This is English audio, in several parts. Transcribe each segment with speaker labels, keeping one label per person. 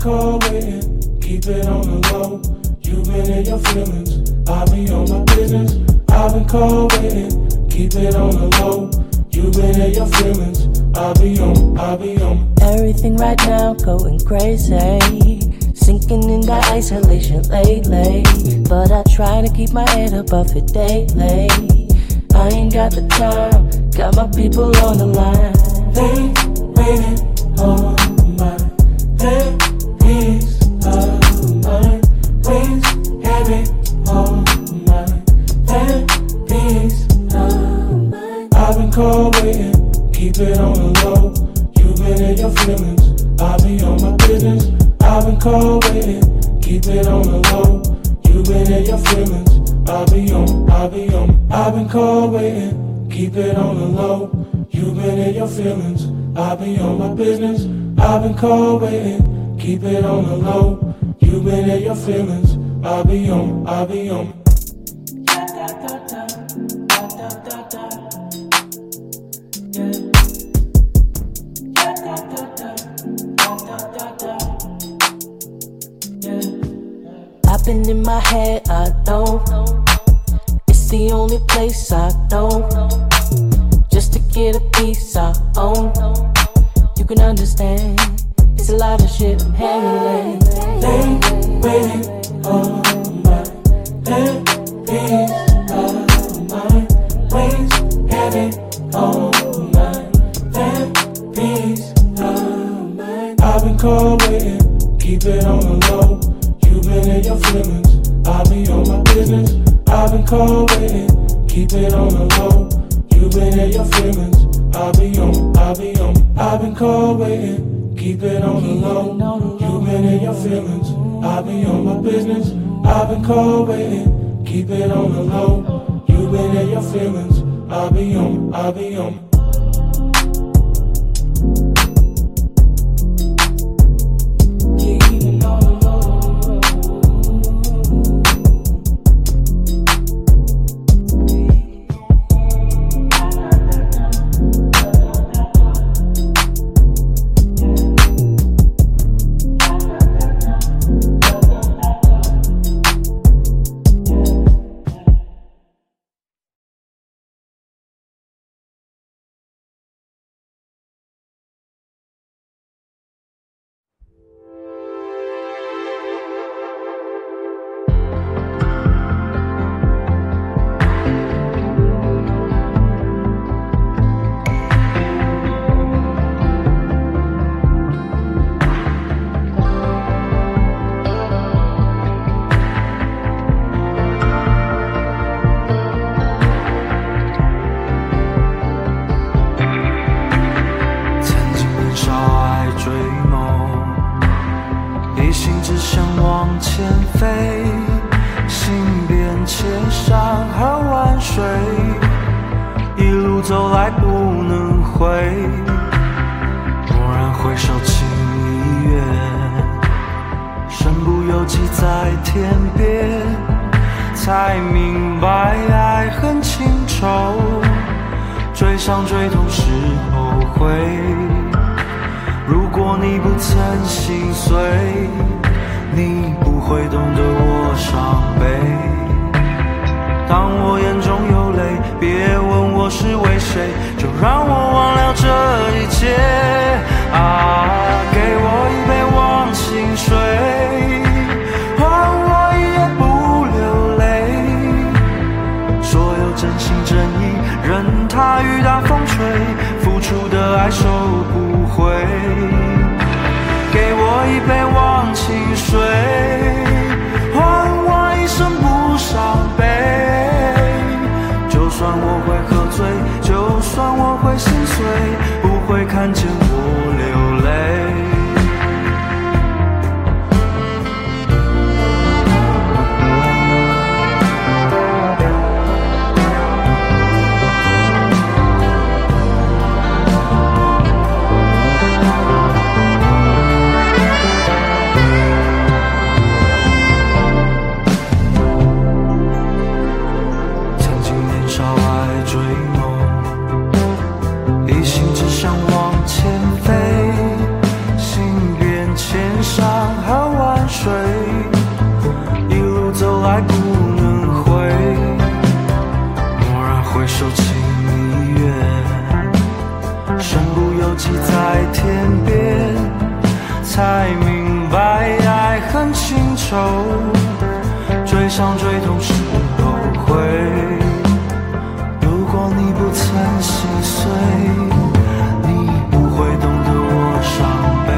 Speaker 1: call waiting, keep it on the low. You've been in your feelings, I be on my business. I've been call waiting, keep it on the low. You've been in your feelings, I be on, I be on.
Speaker 2: Everything right now going crazy. Sinking in that isolation lately. But I try to keep my head above it daily. I ain't got the time, got my people on the line.
Speaker 1: They waiting on business. I've been call waiting, keep it on the low. You've been in your feelings, I'll be on, I'll be on. I've been in my
Speaker 2: head, I know. It's the only place I know. Just to get a piece I own. Can understand. It's a lot of shit I'm handling.
Speaker 1: They waiting on my head cold
Speaker 3: 路走来不能回。蓦然回首，情已远，身不由己在天边，才明白爱恨情仇。追伤追痛是后悔。如果你不曾心碎，你不会懂得我伤悲。当我眼中有泪，别是为谁，就让我忘了这一切。啊，给我一杯忘
Speaker 4: 在天边才明白爱恨情仇追上追痛是后悔如果你不曾心碎你不会懂得我伤悲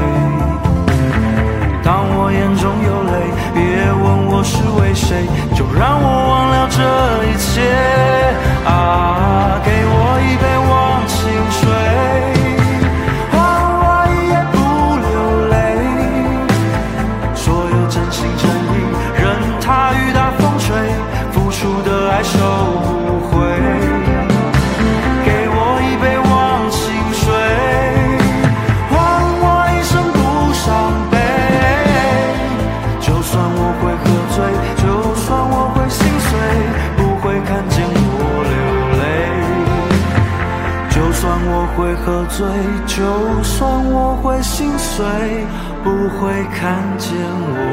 Speaker 4: 当我眼中有泪别问我是为谁就让我忘了这一谁不会看见我。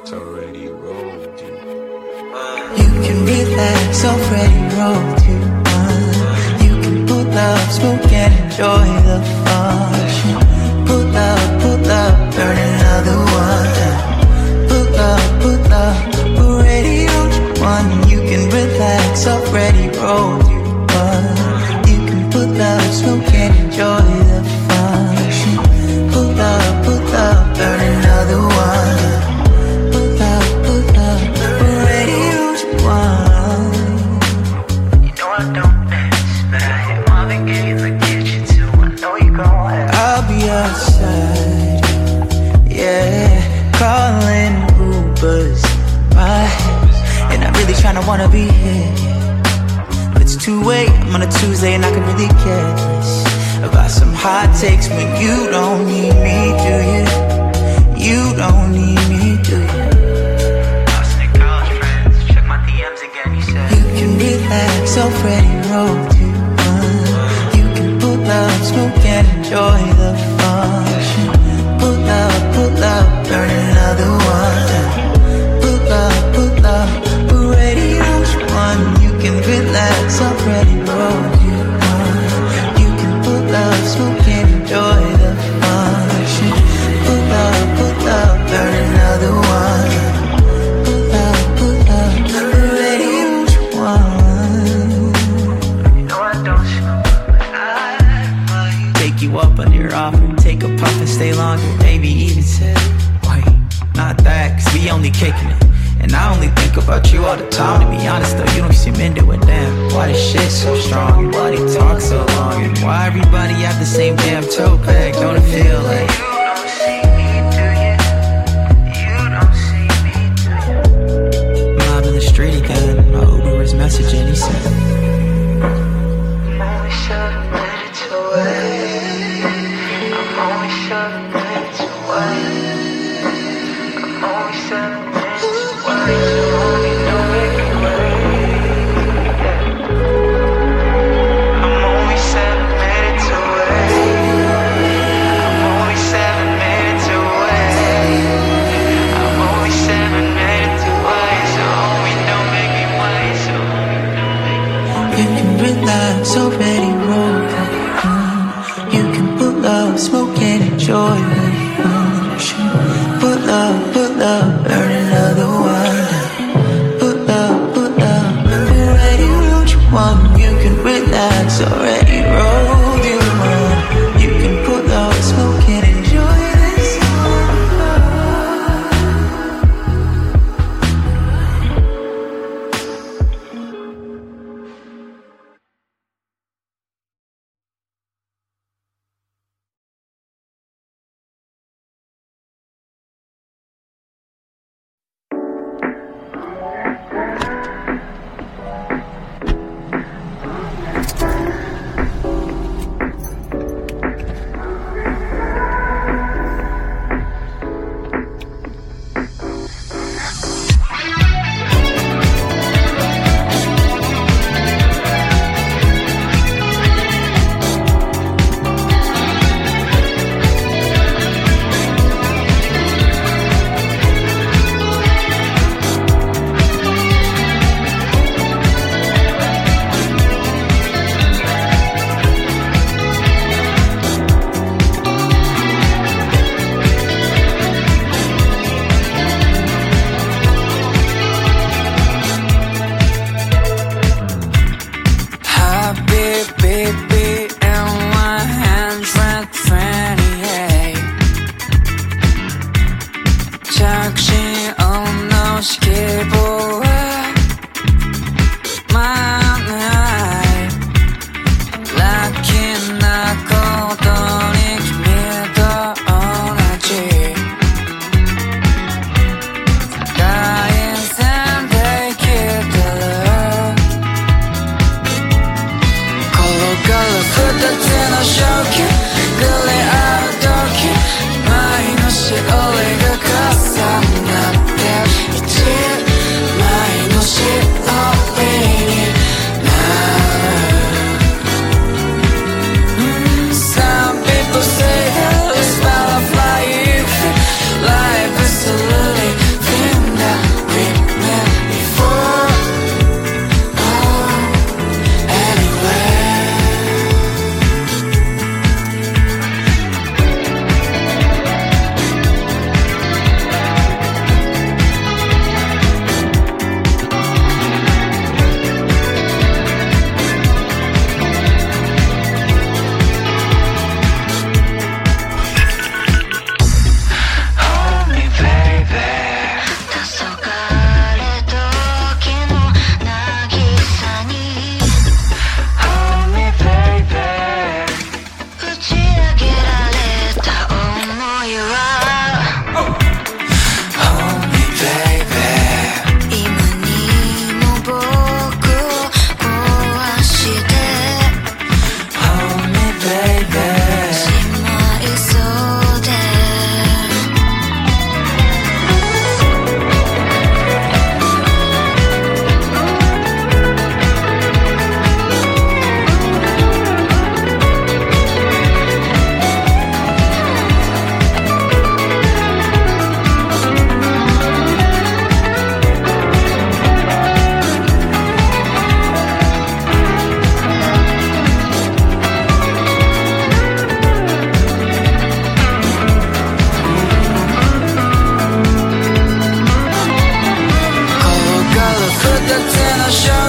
Speaker 5: It's already rolled, dude.
Speaker 4: You can relax, already rolled, you uh, You can pull up, smoke and enjoy the fun. Pull up, pull up, burn another one. Pull up, pull up, already on one. who can enjoy the kicking it. And I only think about you all the time. To be honest though, you don't seem into it. Damn, why this shit so strong? Why they talk so long? And why everybody have the same damn toe pack? Don't it feel like?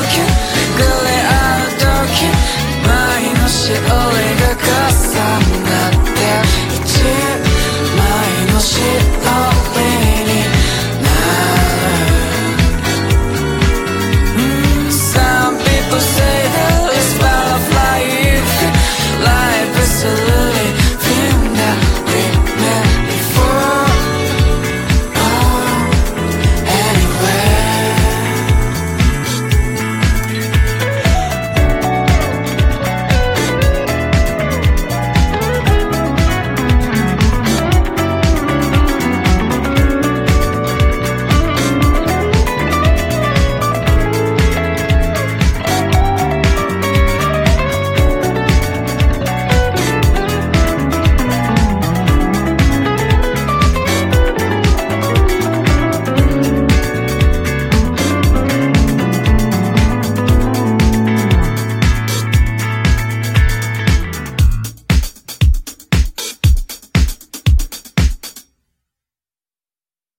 Speaker 6: broken.